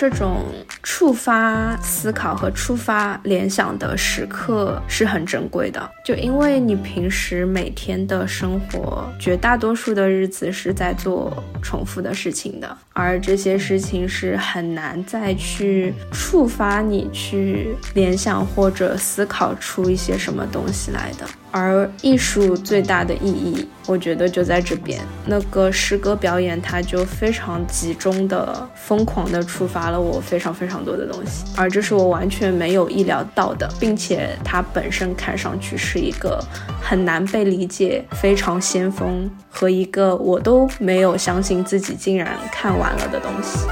这种触发思考和触发联想的时刻是很珍贵的。就因为你平时每天的生活，绝大多数的日子是在做重复的事情的，而这些事情是很难再去触发你去联想或者思考出一些什么东西来的。而艺术最大的意义，我觉得就在这边。那个诗歌表演，它就非常集中的、疯狂的触发了我非常非常多的东西，而这是我完全没有意料到的，并且它本身看上去是一个很难被理解、非常先锋和一个我都没有相信自己竟然看完了的东西。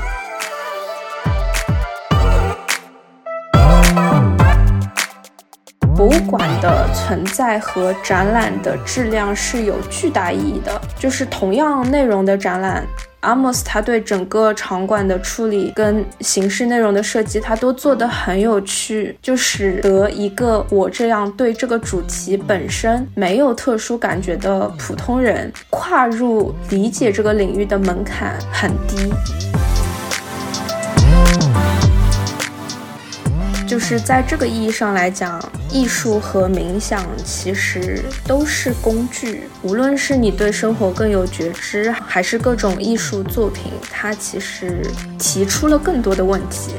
博物馆的存在和展览的质量是有巨大意义的。就是同样内容的展览，阿莫斯他对整个场馆的处理跟形式内容的设计，他都做得很有趣，就使得一个我这样对这个主题本身没有特殊感觉的普通人，跨入理解这个领域的门槛很低。就是在这个意义上来讲，艺术和冥想其实都是工具。无论是你对生活更有觉知，还是各种艺术作品，它其实提出了更多的问题。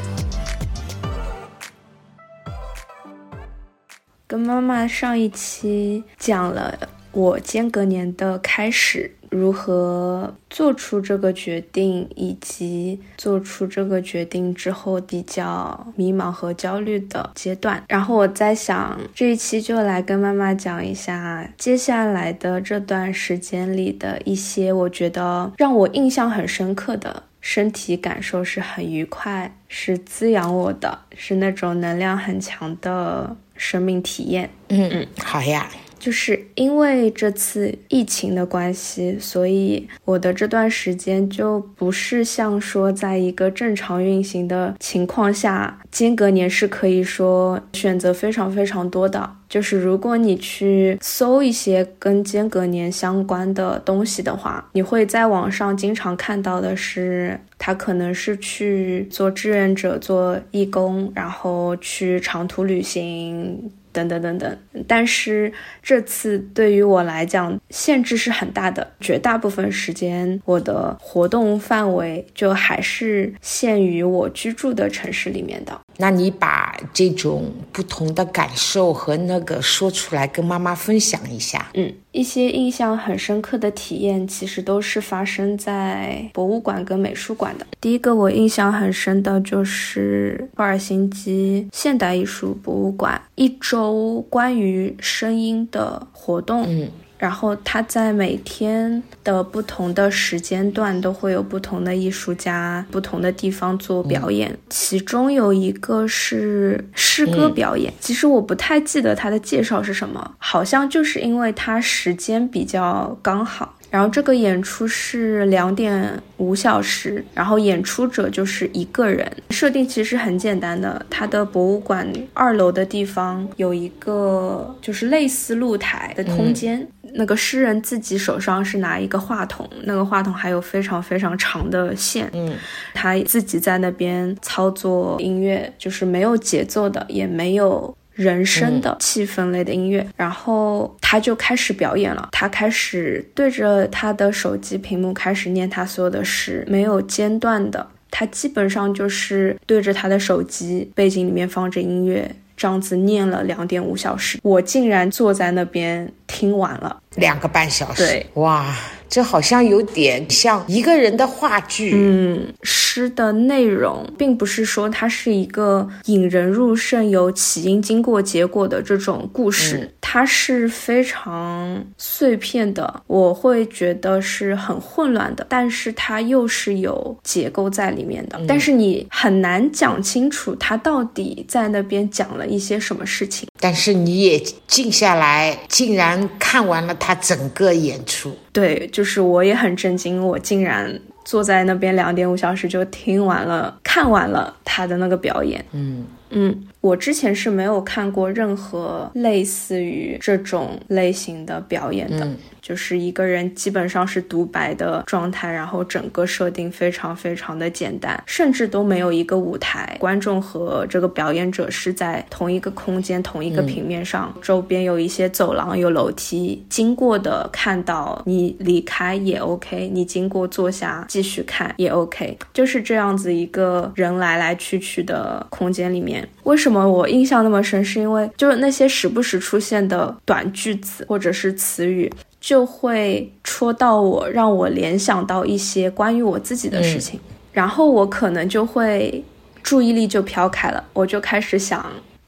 跟妈妈上一期讲了我间隔年的开始。如何做出这个决定，以及做出这个决定之后比较迷茫和焦虑的阶段。然后我在想，这一期就来跟妈妈讲一下接下来的这段时间里的一些我觉得让我印象很深刻的身体感受，是很愉快，是滋养我的，是那种能量很强的生命体验。嗯嗯，好呀。就是因为这次疫情的关系，所以我的这段时间就不是像说在一个正常运行的情况下，间隔年是可以说选择非常非常多的。就是如果你去搜一些跟间隔年相关的东西的话，你会在网上经常看到的是，他可能是去做志愿者、做义工，然后去长途旅行。等等等等，但是这次对于我来讲，限制是很大的。绝大部分时间，我的活动范围就还是限于我居住的城市里面的。那你把这种不同的感受和那个说出来，跟妈妈分享一下。嗯，一些印象很深刻的体验，其实都是发生在博物馆跟美术馆的。第一个我印象很深的就是赫尔辛基现代艺术博物馆一周关于声音的活动。嗯。然后他在每天的不同的时间段都会有不同的艺术家、不同的地方做表演，其中有一个是诗歌表演。其实我不太记得他的介绍是什么，好像就是因为他时间比较刚好。然后这个演出是两点五小时，然后演出者就是一个人。设定其实很简单的，他的博物馆二楼的地方有一个就是类似露台的空间。那个诗人自己手上是拿一个话筒，那个话筒还有非常非常长的线。嗯，他自己在那边操作音乐，就是没有节奏的，也没有人声的气氛类的音乐。然后他就开始表演了，他开始对着他的手机屏幕开始念他所有的诗，没有间断的。他基本上就是对着他的手机，背景里面放着音乐。这样子念了两点五小时，我竟然坐在那边听完了两个半小时。对，哇。这好像有点像一个人的话剧。嗯，诗的内容并不是说它是一个引人入胜、有起因、经过、结果的这种故事，它是非常碎片的。我会觉得是很混乱的，但是它又是有结构在里面的。但是你很难讲清楚它到底在那边讲了一些什么事情。但是你也静下来，竟然看完了他整个演出。对，就是我也很震惊，我竟然坐在那边两点五小时就听完了、看完了他的那个表演。嗯嗯，我之前是没有看过任何类似于这种类型的表演的。就是一个人基本上是独白的状态，然后整个设定非常非常的简单，甚至都没有一个舞台，观众和这个表演者是在同一个空间、同一个平面上，周边有一些走廊、有楼梯，经过的看到你离开也 OK，你经过坐下继续看也 OK，就是这样子一个人来来去去的空间里面。为什么我印象那么深？是因为就是那些时不时出现的短句子或者是词语。就会戳到我，让我联想到一些关于我自己的事情，然后我可能就会注意力就飘开了，我就开始想，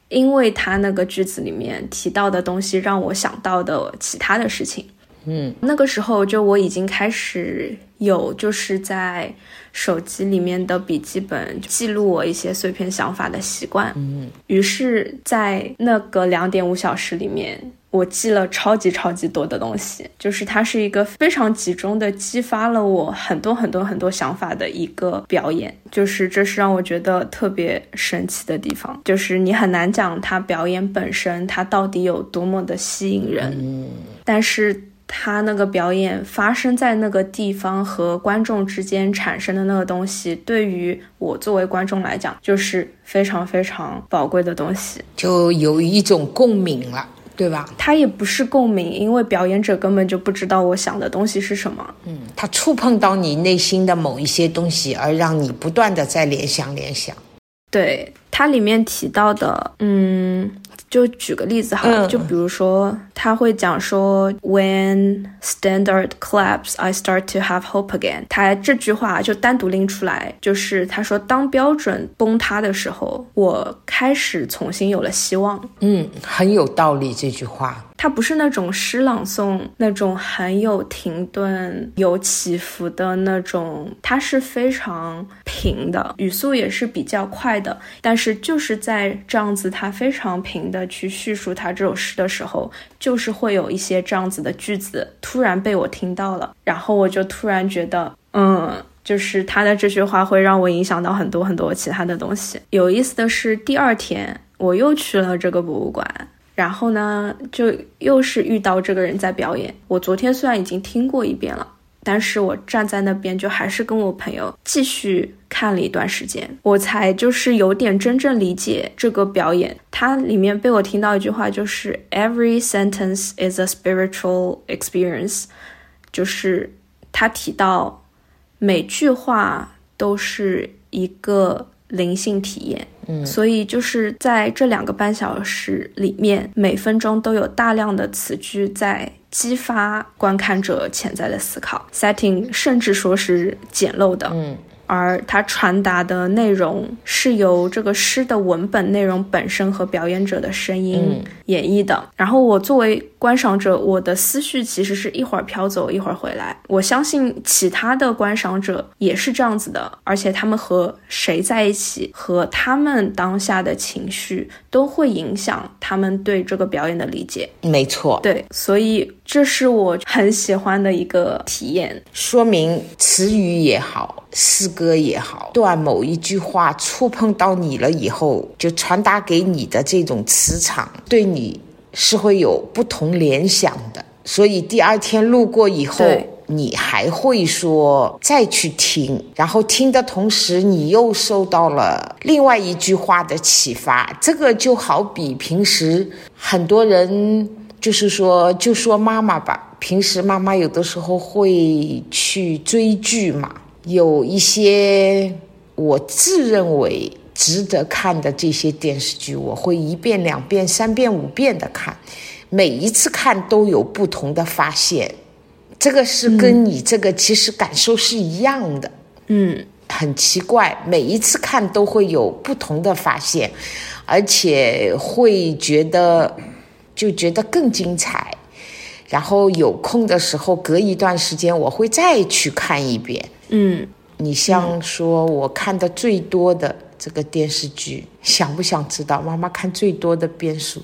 因为他那个句子里面提到的东西，让我想到的其他的事情。嗯，那个时候就我已经开始有就是在手机里面的笔记本记录我一些碎片想法的习惯。嗯，于是，在那个两点五小时里面。我记了超级超级多的东西，就是它是一个非常集中的激发了我很多很多很多想法的一个表演，就是这是让我觉得特别神奇的地方，就是你很难讲它表演本身它到底有多么的吸引人，但是它那个表演发生在那个地方和观众之间产生的那个东西，对于我作为观众来讲，就是非常非常宝贵的东西，就有一种共鸣了。对吧？他也不是共鸣，因为表演者根本就不知道我想的东西是什么。嗯，他触碰到你内心的某一些东西，而让你不断的在联想联想。对，它里面提到的，嗯。就举个例子哈，就比如说他会讲说，When standard collapse, I start to have hope again。他这句话就单独拎出来，就是他说，当标准崩塌的时候，我开始重新有了希望。嗯，很有道理这句话。它不是那种诗朗诵，那种很有停顿、有起伏的那种，它是非常平的，语速也是比较快的。但是就是在这样子，它非常平的去叙述他这首诗的时候，就是会有一些这样子的句子突然被我听到了，然后我就突然觉得，嗯，就是他的这句话会让我影响到很多很多其他的东西。有意思的是，第二天我又去了这个博物馆。然后呢，就又是遇到这个人在表演。我昨天虽然已经听过一遍了，但是我站在那边就还是跟我朋友继续看了一段时间，我才就是有点真正理解这个表演。它里面被我听到一句话，就是 “Every sentence is a spiritual experience”，就是他提到每句话都是一个灵性体验。所以就是在这两个半小时里面，每分钟都有大量的词句在激发观看者潜在的思考。setting 甚至说是简陋的。嗯。而它传达的内容是由这个诗的文本内容本身和表演者的声音演绎的。然后我作为观赏者，我的思绪其实是一会儿飘走，一会儿回来。我相信其他的观赏者也是这样子的，而且他们和谁在一起，和他们当下的情绪都会影响他们对这个表演的理解。没错，对，所以这是我很喜欢的一个体验。说明词语也好，诗歌。也好，段某一句话触碰到你了以后，就传达给你的这种磁场，对你是会有不同联想的。所以第二天路过以后，你还会说再去听，然后听的同时，你又受到了另外一句话的启发。这个就好比平时很多人就是说，就说妈妈吧，平时妈妈有的时候会去追剧嘛。有一些我自认为值得看的这些电视剧，我会一遍、两遍、三遍、五遍的看，每一次看都有不同的发现。这个是跟你这个其实感受是一样的，嗯，很奇怪，每一次看都会有不同的发现，而且会觉得就觉得更精彩。然后有空的时候，隔一段时间我会再去看一遍。嗯，你像说我看的最多的这个电视剧，想不想知道？妈妈看最多的变数，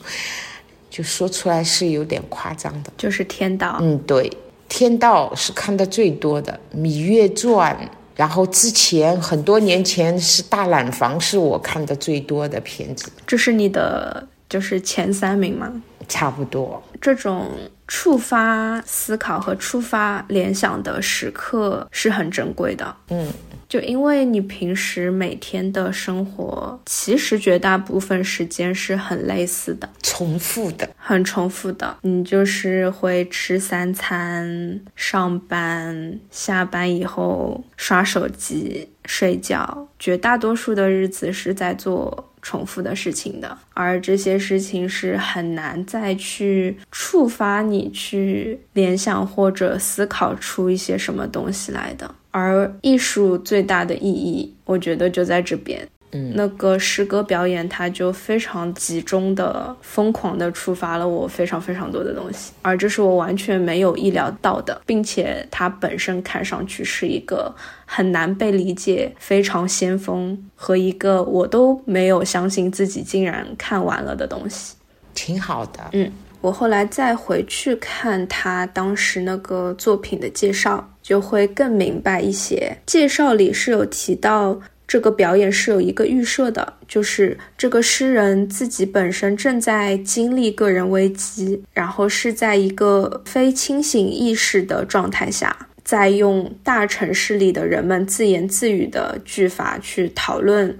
就说出来是有点夸张的，就是《天道》。嗯，对，《天道》是看的最多的，《芈月传》然后之前很多年前是《大染坊》，是我看的最多的片子。这是你的就是前三名吗？差不多。这种触发思考和触发联想的时刻是很珍贵的。嗯。就因为你平时每天的生活，其实绝大部分时间是很类似的、重复的、很重复的。你就是会吃三餐、上班、下班以后刷手机、睡觉，绝大多数的日子是在做重复的事情的。而这些事情是很难再去触发你去联想或者思考出一些什么东西来的。而艺术最大的意义，我觉得就在这边。嗯，那个诗歌表演，它就非常集中的、疯狂的触发了我非常非常多的东西，而这是我完全没有意料到的，并且它本身看上去是一个很难被理解、非常先锋和一个我都没有相信自己竟然看完了的东西，挺好的。嗯。我后来再回去看他当时那个作品的介绍，就会更明白一些。介绍里是有提到这个表演是有一个预设的，就是这个诗人自己本身正在经历个人危机，然后是在一个非清醒意识的状态下，在用大城市里的人们自言自语的句法去讨论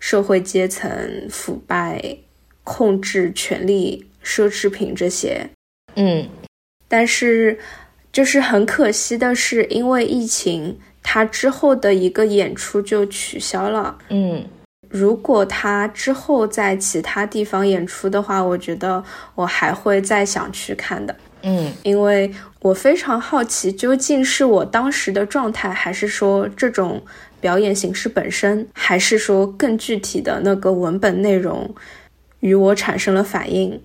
社会阶层腐败、控制权力。奢侈品这些，嗯，但是就是很可惜的是，因为疫情，他之后的一个演出就取消了。嗯，如果他之后在其他地方演出的话，我觉得我还会再想去看的。嗯，因为我非常好奇，究竟是我当时的状态，还是说这种表演形式本身，还是说更具体的那个文本内容与我产生了反应。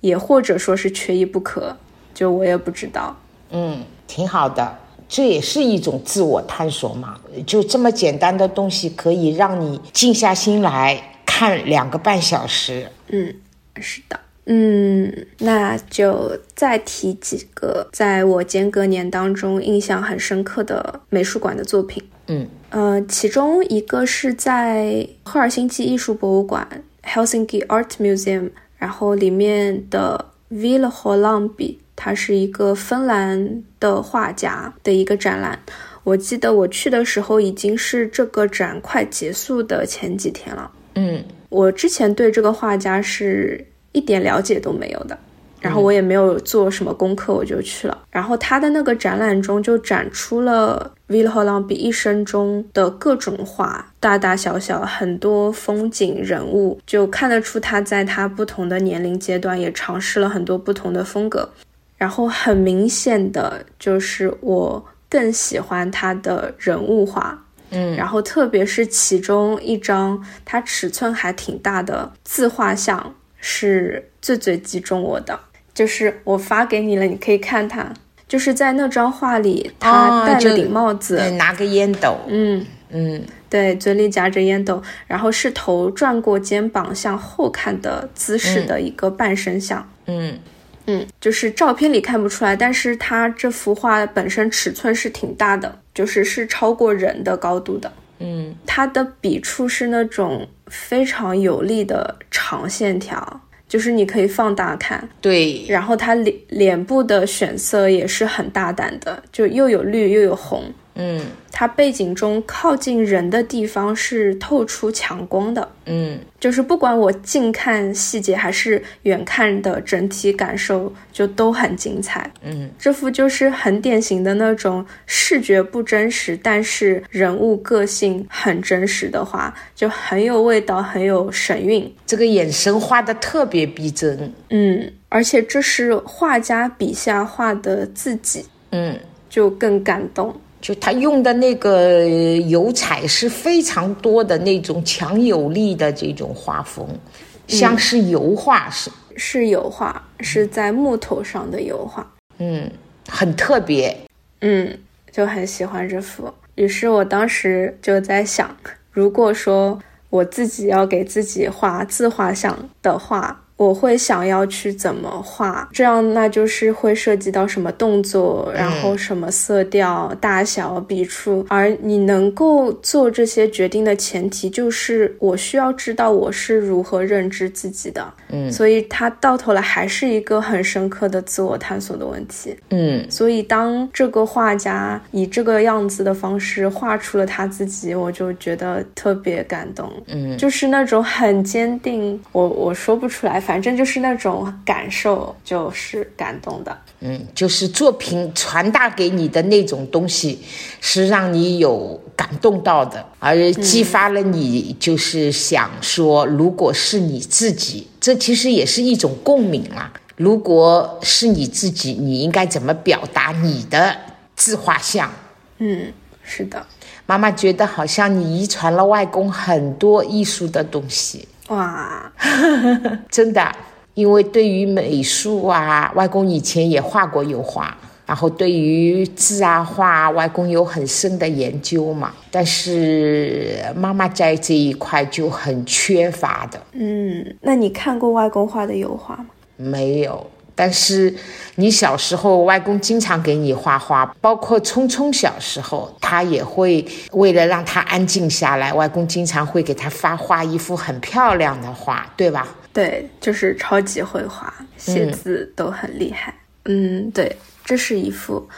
也或者说是缺一不可，就我也不知道。嗯，挺好的，这也是一种自我探索嘛。就这么简单的东西，可以让你静下心来看两个半小时。嗯，是的。嗯，那就再提几个在我间隔年当中印象很深刻的美术馆的作品。嗯，呃，其中一个是在赫尔辛基艺术博物馆 （Helsinki Art Museum）。然后里面的 Ville Hollambi，他是一个芬兰的画家的一个展览。我记得我去的时候已经是这个展快结束的前几天了。嗯，我之前对这个画家是一点了解都没有的。然后我也没有做什么功课，我就去了。然后他的那个展览中就展出了 Ville Hollambi 一生中的各种画，大大小小很多风景人物，就看得出他在他不同的年龄阶段也尝试了很多不同的风格。然后很明显的就是我更喜欢他的人物画，嗯，然后特别是其中一张它尺寸还挺大的自画像，是最最击中我的。就是我发给你了，你可以看他，就是在那张画里，他戴了顶帽子，拿个烟斗，嗯。嗯，对，嘴里夹着烟斗，然后是头转过肩膀向后看的姿势的一个半身像，嗯。嗯，就是照片里看不出来，但是他这幅画本身尺寸是挺大的，就是是超过人的高度的，嗯，他的笔触是那种非常有力的长线条。就是你可以放大看，对，然后他脸脸部的选色也是很大胆的，就又有绿又有红，嗯，它背景中靠近人的地方是透出强光的，嗯，就是不管我近看细节还是远看的整体感受，就都很精彩，嗯，这幅就是很典型的那种视觉不真实，但是人物个性很真实的画，就很有味道，很有神韵，这个眼神画的特别逼真，嗯，而且这是画家笔下画的自己，嗯，就更感动。就他用的那个油彩是非常多的那种强有力的这种画风，像是油画是是油画，是在木头上的油画，嗯，很特别，嗯，就很喜欢这幅。于是我当时就在想，如果说我自己要给自己画自画像的话，我会想要去怎么画，这样那就是会涉及到什么动作，然后什么色调、大小、笔触，而你能够做这些决定的前提就是我需要知道我是如何认知自己的。嗯，所以它到头来还是一个很深刻的自我探索的问题。嗯，所以当这个画家以这个样子的方式画出了他自己，我就觉得特别感动。嗯，就是那种很坚定，我我说不出来。反正就是那种感受，就是感动的。嗯，就是作品传达给你的那种东西，是让你有感动到的，而激发了你，就是想说，如果是你自己，这其实也是一种共鸣啊。如果是你自己，你应该怎么表达你的自画像？嗯，是的。妈妈觉得好像你遗传了外公很多艺术的东西。哇，真的，因为对于美术啊，外公以前也画过油画，然后对于字啊画，外公有很深的研究嘛。但是妈妈在这一块就很缺乏的。嗯，那你看过外公画的油画吗？没有。但是你小时候，外公经常给你画画，包括聪聪小时候，他也会为了让他安静下来，外公经常会给他发画一幅很漂亮的画，对吧？对，就是超级会画，写字都很厉害。嗯，对，这是一幅。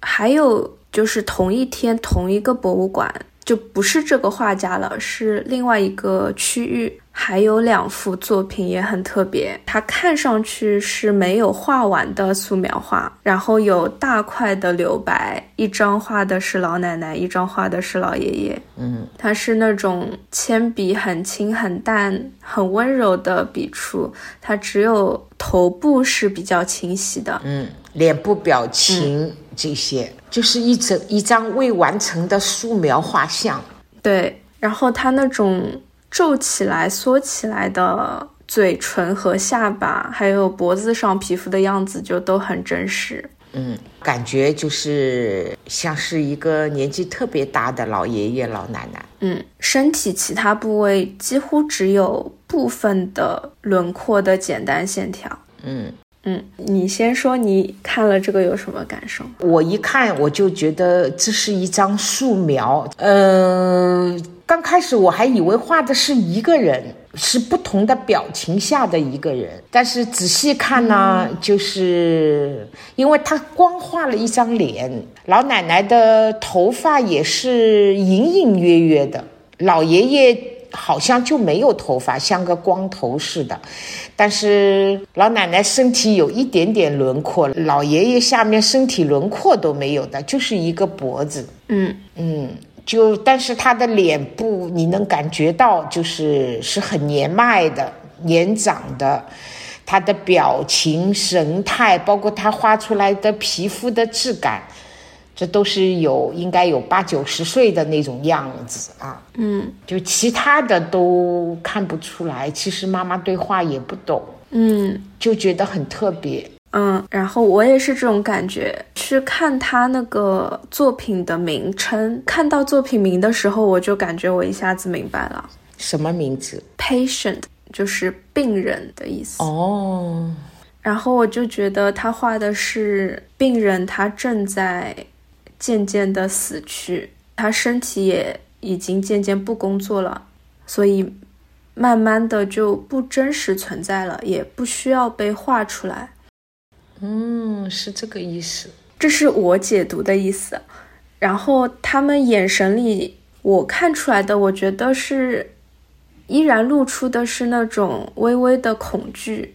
还有就是同一天同一个博物馆，就不是这个画家了，是另外一个区域。还有两幅作品也很特别，它看上去是没有画完的素描画，然后有大块的留白，一张画的是老奶奶，一张画的是老爷爷。嗯，它是那种铅笔很轻、很淡、很温柔的笔触，它只有头部是比较清晰的。嗯，脸部表情这些就是一整一张未完成的素描画像。对，然后它那种。皱起来、缩起来的嘴唇和下巴，还有脖子上皮肤的样子，就都很真实。嗯，感觉就是像是一个年纪特别大的老爷爷、老奶奶。嗯，身体其他部位几乎只有部分的轮廓的简单线条。嗯嗯，你先说，你看了这个有什么感受？我一看我就觉得这是一张素描。嗯。刚开始我还以为画的是一个人，是不同的表情下的一个人，但是仔细看呢，就是因为他光画了一张脸，老奶奶的头发也是隐隐约约的，老爷爷好像就没有头发，像个光头似的，但是老奶奶身体有一点点轮廓，老爷爷下面身体轮廓都没有的，就是一个脖子。嗯嗯。就，但是他的脸部你能感觉到，就是是很年迈的、年长的，他的表情、神态，包括他画出来的皮肤的质感，这都是有应该有八九十岁的那种样子啊。嗯，就其他的都看不出来。其实妈妈对画也不懂，嗯，就觉得很特别。嗯，然后我也是这种感觉。去看他那个作品的名称，看到作品名的时候，我就感觉我一下子明白了，什么名字？Patient 就是病人的意思。哦。然后我就觉得他画的是病人，他正在渐渐的死去，他身体也已经渐渐不工作了，所以慢慢的就不真实存在了，也不需要被画出来。嗯，是这个意思，这是我解读的意思。然后他们眼神里，我看出来的，我觉得是依然露出的是那种微微的恐惧。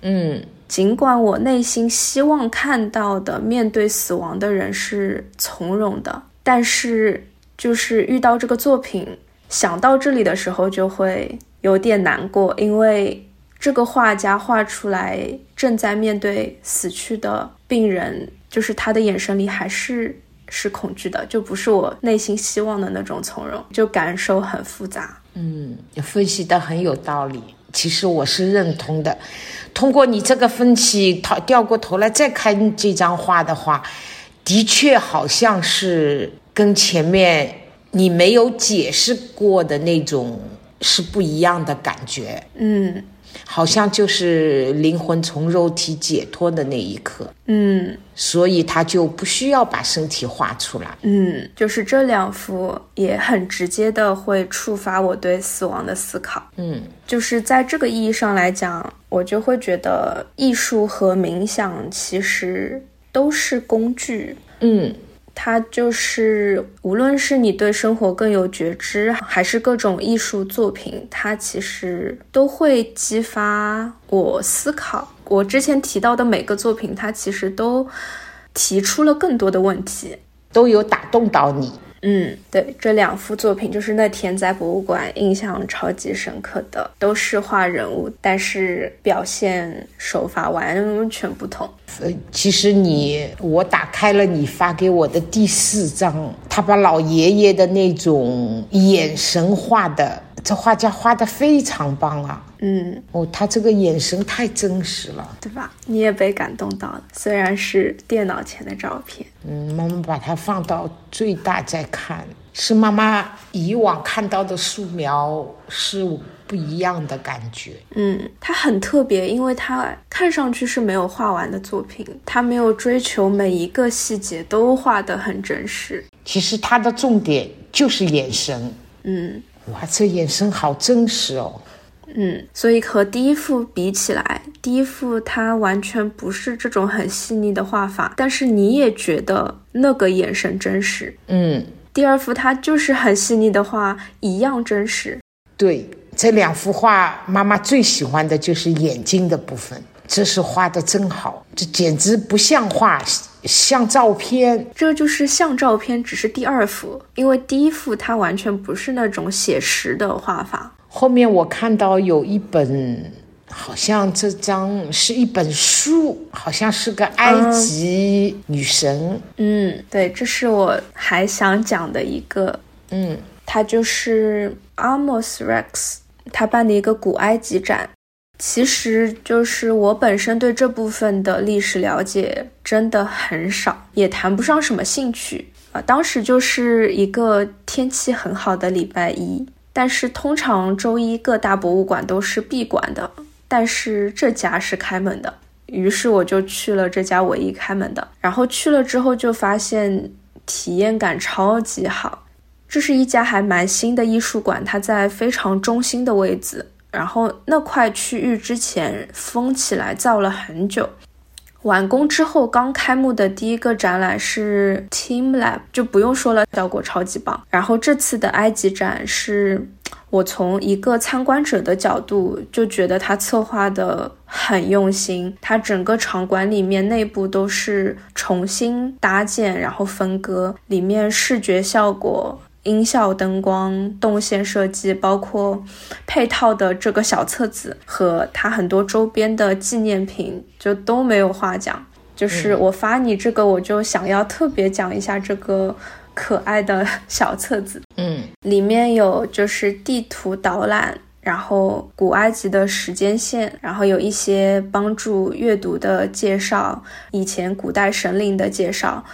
嗯，尽管我内心希望看到的面对死亡的人是从容的，但是就是遇到这个作品，想到这里的时候就会有点难过，因为。这个画家画出来正在面对死去的病人，就是他的眼神里还是是恐惧的，就不是我内心希望的那种从容，就感受很复杂。嗯，分析的很有道理，其实我是认同的。通过你这个分析，他掉过头来再看这张画的话，的确好像是跟前面你没有解释过的那种是不一样的感觉。嗯。好像就是灵魂从肉体解脱的那一刻。嗯所以他就不需要把身体画出来。嗯，就是这两幅也很直接的会触发我对死亡的思考。嗯就是在这个意义上来讲，我就会觉得艺术和冥想其实都是工具。嗯它就是，无论是你对生活更有觉知，还是各种艺术作品，它其实都会激发我思考。我之前提到的每个作品，它其实都提出了更多的问题。都有打动到你。嗯，对，这两幅作品就是那天在博物馆印象超级深刻的，都是画人物，但是表现手法完全不同。呃，其实你我打开了你发给我的第四张，他把老爷爷的那种眼神画的，这画家画的非常棒啊！嗯，哦，他这个眼神太真实了。对吧？你也被感动到了，虽然是电脑前的照片。嗯，妈妈把它放到最大再看，是妈妈以往看到的素描是不一样的感觉。嗯，它很特别，因为它看上去是没有画完的作品，它没有追求每一个细节都画得很真实。其实它的重点就是眼神。嗯哇，这眼神好真实哦。嗯，所以和第一幅比起来，第一幅它完全不是这种很细腻的画法，但是你也觉得那个眼神真实。嗯，第二幅它就是很细腻的画，一样真实。对，这两幅画，妈妈最喜欢的就是眼睛的部分，这是画的真好，这简直不像画，像照片。这就是像照片，只是第二幅，因为第一幅它完全不是那种写实的画法。后面我看到有一本，好像这张是一本书，好像是个埃及女神。嗯，对，这是我还想讲的一个，嗯它就是 Amos Rex 他办的一个古埃及展。其实就是我本身对这部分的历史了解真的很少，也谈不上什么兴趣啊、当时就是一个天气很好的礼拜一，但是通常周一各大博物馆都是闭馆的，但是这家是开门的，于是我就去了这家唯一开门的。然后去了之后就发现体验感超级好。这是一家还蛮新的艺术馆，它在非常中心的位置。然后那块区域之前封起来造了很久，完工之后刚开幕的第一个展览是 Team Lab，就不用说了，效果超级棒。然后这次的埃及展是我从一个参观者的角度就觉得他策划的很用心，它整个场馆里面内部都是重新搭建，然后分割，里面视觉效果。音效、灯光、动线设计，包括配套的这个小册子和它很多周边的纪念品，就都没有话讲。就是我发你这个，我就想要特别讲一下这个可爱的 小册子，嗯里面有就是地图导览。然后古埃及的时间线，然后有一些帮助阅读的介绍，以前古代神灵的介绍，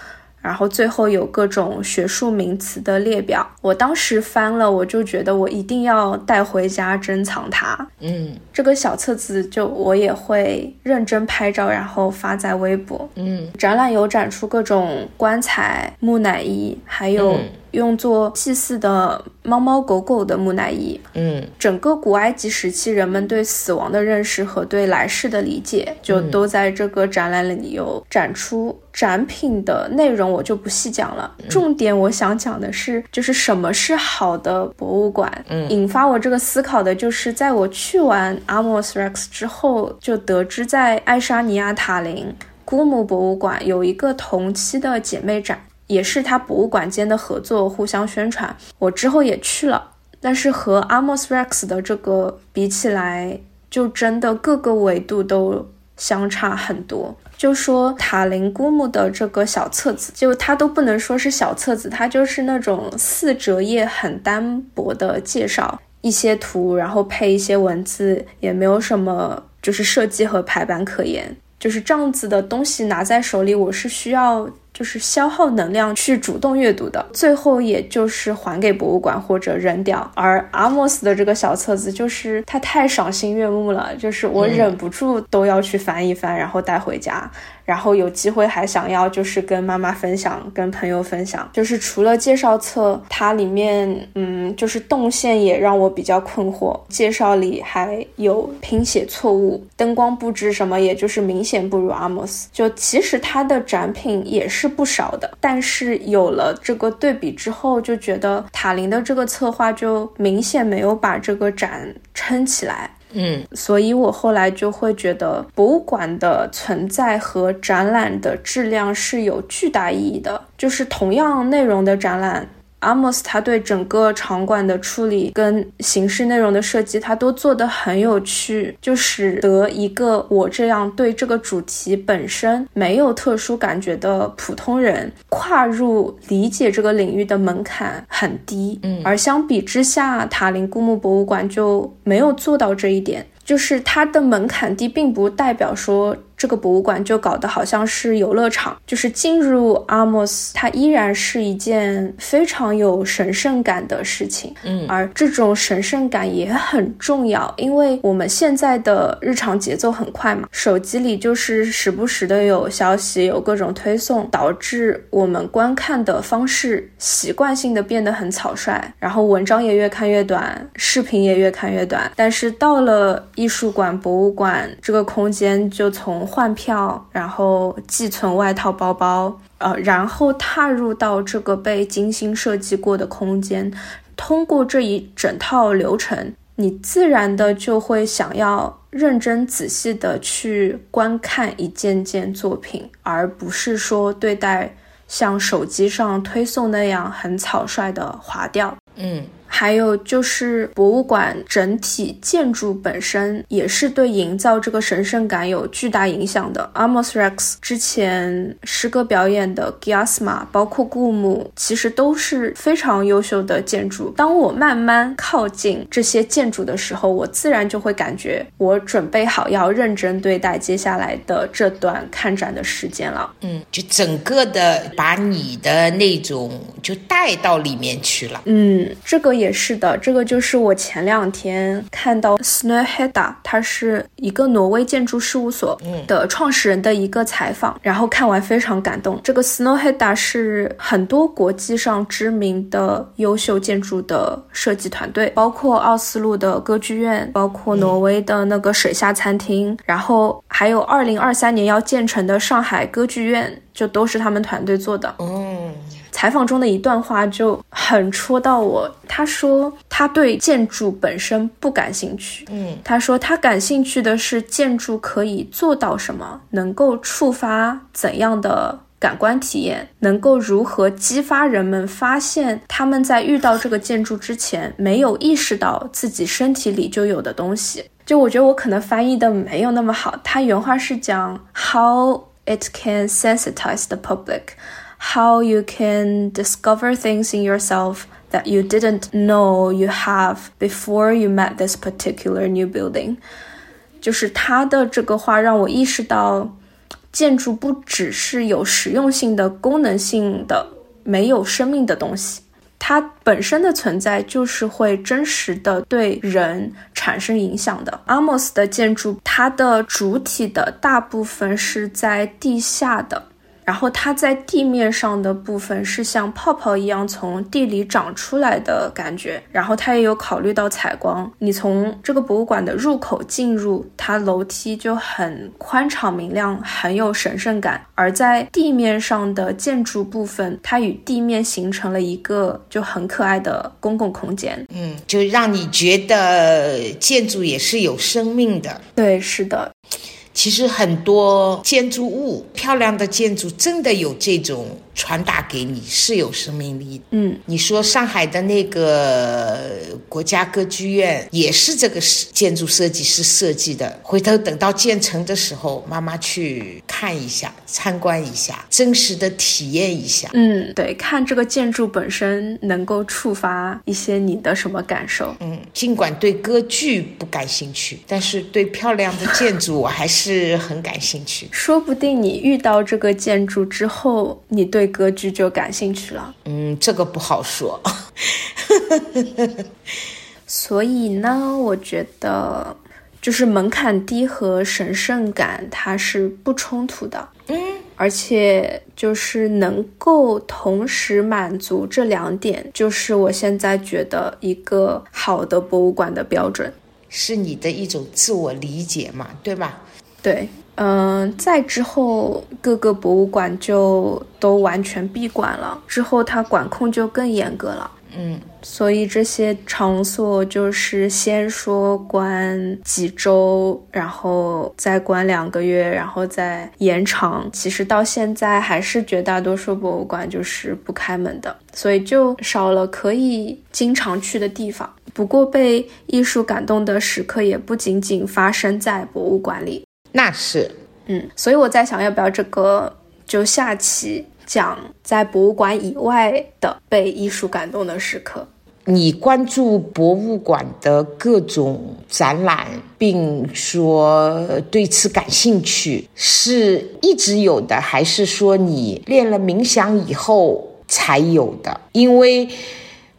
然后最后有各种学术名词的列表。我当时翻了，我就觉得我一定要带回家珍藏它。嗯这个小册子就我也会认真拍照，然后发在微博。嗯展览有展出各种棺材、木乃伊，还有嗯用作祭祀的猫猫狗狗的木乃伊。嗯整个古埃及时期人们对死亡的认识和对来世的理解，就都在这个展览里有展出。展品的内容我就不细讲了，重点我想讲的是，就是什么是好的博物馆。嗯引发我这个思考的就是，在我去完 Amos Rex 之后，就得知在爱沙尼亚塔林姑姆博物馆有一个同期的姐妹展，也是它博物馆间的合作，互相宣传。我之后也去了。但是和 Amos Rex 的这个比起来，就真的各个维度都相差很多。就说塔林姑木的这个小册子，就它都不能说是小册子，它就是那种四折页很单薄的介绍，一些图，然后配一些文字，也没有什么就是设计和排版可言。就是这样子的东西拿在手里，我是需要就是消耗能量去主动阅读的，最后也就是还给博物馆或者扔掉。而阿莫斯的这个小册子，就是它太赏心悦目了，就是我忍不住都要去翻一翻，然后带回家。然后有机会还想要就是跟妈妈分享，跟朋友分享。就是除了介绍册，它里面嗯，就是动线也让我比较困惑。介绍里还有拼写错误，灯光布置什么，也就是明显不如阿莫斯。就其实它的展品也是不少的，但是有了这个对比之后，就觉得塔林的这个策划就明显没有把这个展撑起来。嗯，所以我后来就会觉得，博物馆的存在和展览的质量是有巨大意义的，就是同样内容的展览。阿莫斯他对整个场馆的处理跟形式内容的设计，他都做得很有趣，就使得一个我这样对这个主题本身没有特殊感觉的普通人，跨入理解这个领域的门槛很低。嗯，而相比之下，塔林古墓博物馆就没有做到这一点，就是它的门槛低，并不代表说。这个博物馆就搞得好像是游乐场，就是进入阿莫斯，它依然是一件非常有神圣感的事情。嗯，而这种神圣感也很重要，因为我们现在的日常节奏很快嘛，手机里就是时不时的有消息，有各种推送，导致我们观看的方式习惯性的变得很草率，然后文章也越看越短，视频也越看越短。但是到了艺术馆、博物馆这个空间，就从换票，然后寄存外套包包，呃，然后踏入到这个被精心设计过的空间，通过这一整套流程，你自然的就会想要认真仔细的去观看一件件作品，而不是说对待像手机上推送那样很草率的划掉。嗯。还有就是博物馆整体建筑本身也是对营造这个神圣感有巨大影响的。Amos Rex 之前诗歌表演的 Giasma，包括故墓，其实都是非常优秀的建筑。当我慢慢靠近这些建筑的时候，我自然就会感觉我准备好要认真对待接下来的这段看展的时间了。嗯，就整个的把你的那种就带到里面去了。嗯，这个。也是的，这个就是我前两天看到 Snøhetta，他是一个挪威建筑事务所的创始人的一个采访，然后看完非常感动。这个 Snøhetta 是很多国际上知名的优秀建筑的设计团队，包括奥斯陆的歌剧院，包括挪威的那个水下餐厅，然后还有二零二三年要建成的上海歌剧院，就都是他们团队做的。嗯。采访中的一段话就很戳到我。他说他对建筑本身不感兴趣。嗯，他说他感兴趣的是建筑可以做到什么，能够触发怎样的感官体验，能够如何激发人们发现他们在遇到这个建筑之前没有意识到自己身体里就有的东西。就我觉得我可能翻译的没有那么好。他原话是讲 how it can sensitize the public。How you can discover things in yourself that you didn't know you have before you met this particular new building。就是他的这个话让我意识到，建筑不只是有实用性的、功能性的、没有生命的东西，它本身的存在就是会真实的对人产生影响的。阿莫斯的建筑，它的主体的大部分是在地下的。然后它在地面上的部分是像泡泡一样从地里长出来的感觉，然后它也有考虑到采光。你从这个博物馆的入口进入，它楼梯就很宽敞明亮，很有神圣感。而在地面上的建筑部分，它与地面形成了一个就很可爱的公共空间。嗯，就让你觉得建筑也是有生命的。对，是的。其实很多建筑物，漂亮的建筑真的有这种传达给你，是有生命力的。嗯，你说上海的那个国家歌剧院也是这个建筑设计师设计的，回头等到建成的时候，妈妈去看一下，参观一下，真实的体验一下。嗯，对，看这个建筑本身能够触发一些你的什么感受？嗯，尽管对歌剧不感兴趣，但是对漂亮的建筑我还是很感兴趣。说不定你遇到这个建筑之后，你对歌剧就感兴趣了。嗯，这个不好说。所以呢，我觉得就是门槛低和神圣感它是不冲突的。嗯，而且就是能够同时满足这两点，就是我现在觉得一个好的博物馆的标准。是你的一种自我理解嘛，对吧？对，嗯，在之后各个博物馆就都完全闭馆了，之后它管控就更严格了。嗯，所以这些场所就是先说关几周，然后再关两个月，然后再延长。其实到现在还是绝大多数博物馆就是不开门的，所以就少了可以经常去的地方。不过被艺术感动的时刻也不仅仅发生在博物馆里。那是，嗯，所以我在想，要不要这个就下期。讲在博物馆以外的被艺术感动的时刻。你关注博物馆的各种展览，并说对此感兴趣，是一直有的，还是说你练了冥想以后才有的？因为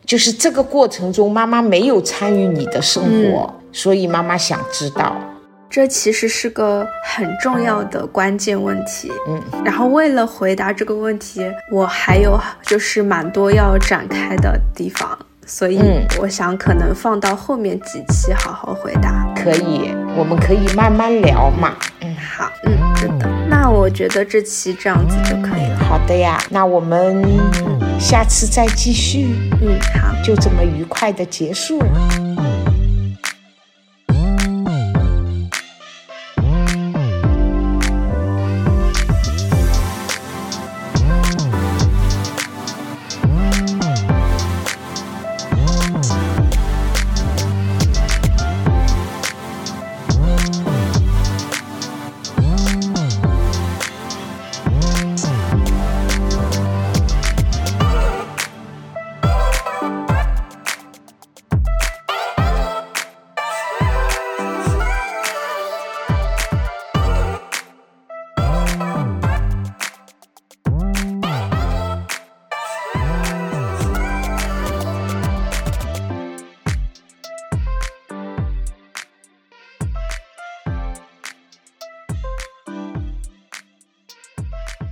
就是这个过程中，妈妈没有参与你的生活，所以妈妈想知道。这其实是个很重要的关键问题，嗯，然后为了回答这个问题，我还有就是蛮多要展开的地方，所以我想可能放到后面几期好好回答。可以，我们可以慢慢聊嘛。嗯，好，嗯，是的，那我觉得这期这样子就可以了。好的呀，那我们下次再继续。嗯，好，就这么愉快的结束了。